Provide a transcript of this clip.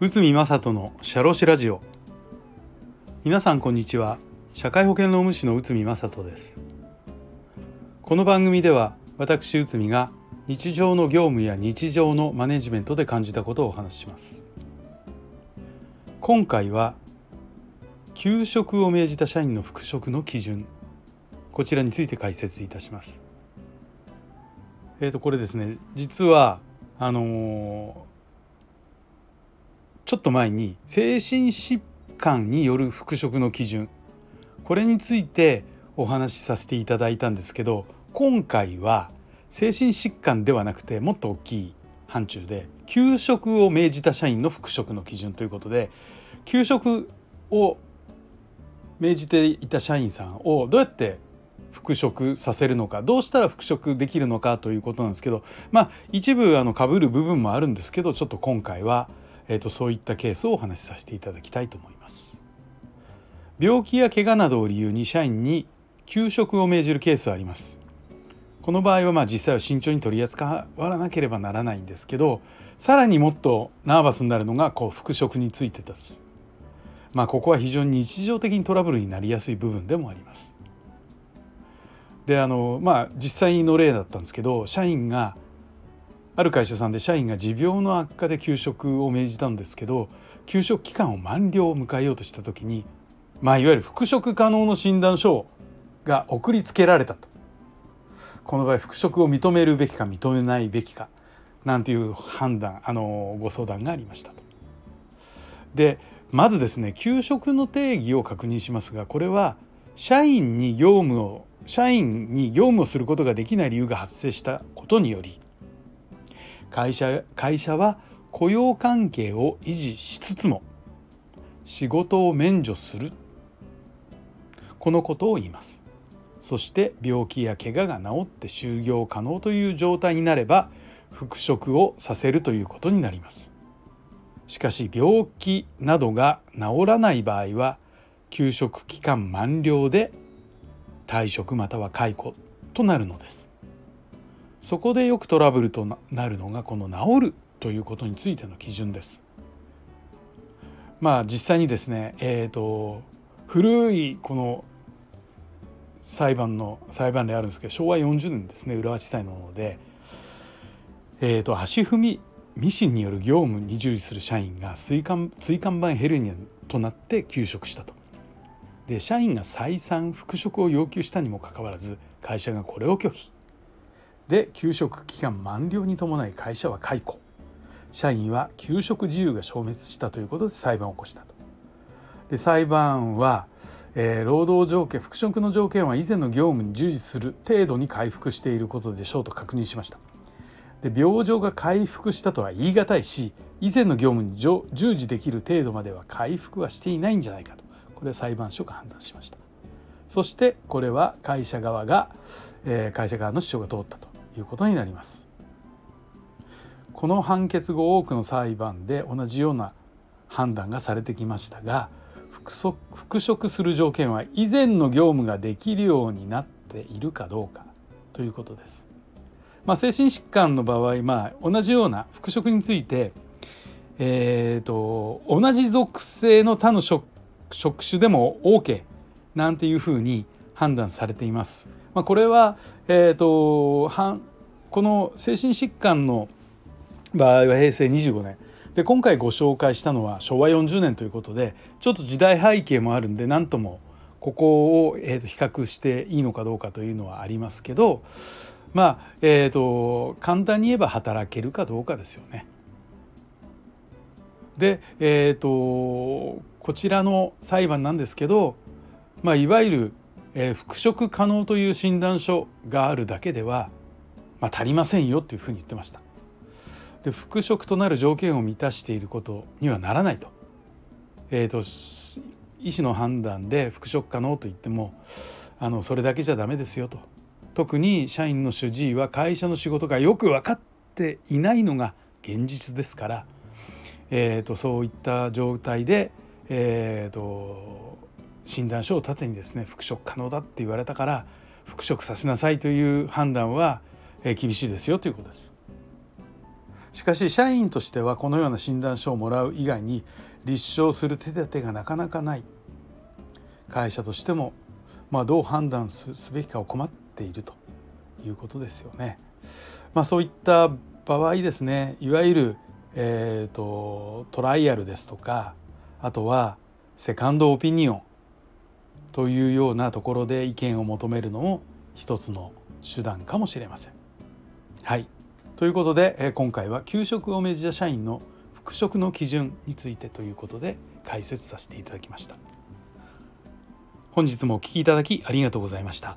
宇都宮人のシャロシラジオ。皆さんこんにちは。社会保険労務士の宇都宮人です。この番組では私宇都宮が日常の業務や日常のマネジメントで感じたことをお話しします。今回は休職を命じた社員の復職の基準。こちらについて解説いたします。えーとこれですね実はあのちょっと前に精神疾患による復職の基準これについてお話しさせていただいたんですけど今回は精神疾患ではなくてもっと大きい範疇で休職を命じた社員の復職の基準ということで休職を命じていた社員さんをどうやって復職させるのかどうしたら復職できるのかということなんですけどまあ一部あの被る部分もあるんですけどちょっと今回はえーと、そういったケースをお話しさせていただきたいと思います。病気や怪我などを理由に社員に休職を命じるケースはあります。この場合はまあ実際は慎重に取り扱わなければならないんですけどさらにもっとナーバスになるのがこう復職についてです。まあここは非常に日常的にトラブルになりやすい部分でもあります。であのまあ実際の例だったんですけど社員がある会社さんで社員が持病の悪化で休職を命じたんですけど休職期間を満了を迎えようとした時にまあいわゆる復職可能の診断書が送りつけられたとこの場合復職を認めるべきか認めないべきかなんていう判断あのご相談がありましたと。でまずですね休職の定義を確認しますがこれは社員に業務を社員に業務をすることができない理由が発生したことにより会社会社は雇用関係を維持しつつも仕事を免除する。このことを言います。そして病気や怪我が治って就業可能という状態になれば復職をさせるということになります。しかし病気などが治らない場合は休職期間満了で退職または解雇となるのですそこでよくトラブルとなるのがこの治るということについての基準です。まあ実際にですね、えーと、古いこの裁判の裁判例あるんですけど昭和40年ですね浦和地裁のもので、えーと、足踏みミシンによる業務に従事する社員が椎間椎間板ヘルニアとなって休職したと。で社員が再三復職を要求したにもかかわらず会社がこれを拒否で休職期間満了に伴い会社は解雇社員は休職自由が消滅したということで裁判を起こしたと。で裁判は、えー、労働条件復職の条件は以前の業務に従事する程度に回復していることでしょうと確認しました。で病状が回復したとは言い難いし以前の業務に従事できる程度までは回復はしていないんじゃないかとこれ裁判所が判断しましたそしてこれは会社側が、えー、会社側の主張が通ったということになります。この判決後多くの裁判で同じような判断がされてきましたが復職する条件は以前の業務ができるようになっているかどうかということです。まあ、精神疾患の場合、まあ、同じような復職について、えーと、同じ属性の他の職職種でも OK なんていうふうに判断されています。まあ、これは、えーと、この精神疾患の場合は平成25年で今回ご紹介したのは昭和40年ということでちょっと時代背景もあるんで何ともここを、えー、と比較していいのかどうかというのはありますけどまあえーと、簡単に言えば働けるかどうかですよね。で、えーとこちらの裁判なんですけど、まあ、いわゆるえー、復職可能という診断書があるだけでは、まあ、足りませんよというふうに言ってました。で復職となる条件を満たしていることにはならないと。えーと、医師の判断で復職可能と言ってもあのそれだけじゃダメですよと。特に社員の主治医は会社の仕事がよく分かっていないのが現実ですから、えーと、そういった状態で、えーと診断書を盾にですね復職可能だって言われたから復職させなさいという判断は、厳しいですよということです。しかし社員としてはこのような診断書をもらう以外に立証する手立てがなかなかない会社としても、まあ、どう判断すべきかを困っているということですよね。まあ、そういった場合ですねいわゆる、えーと、トライアルですとかあとはセカンドオピニオンというようなところで意見を求めるのも一つの手段かもしれません。はいということで今回は給食を命じた社員の復職の基準についてということで解説させていただきました。本日もお聴きいただきありがとうございました。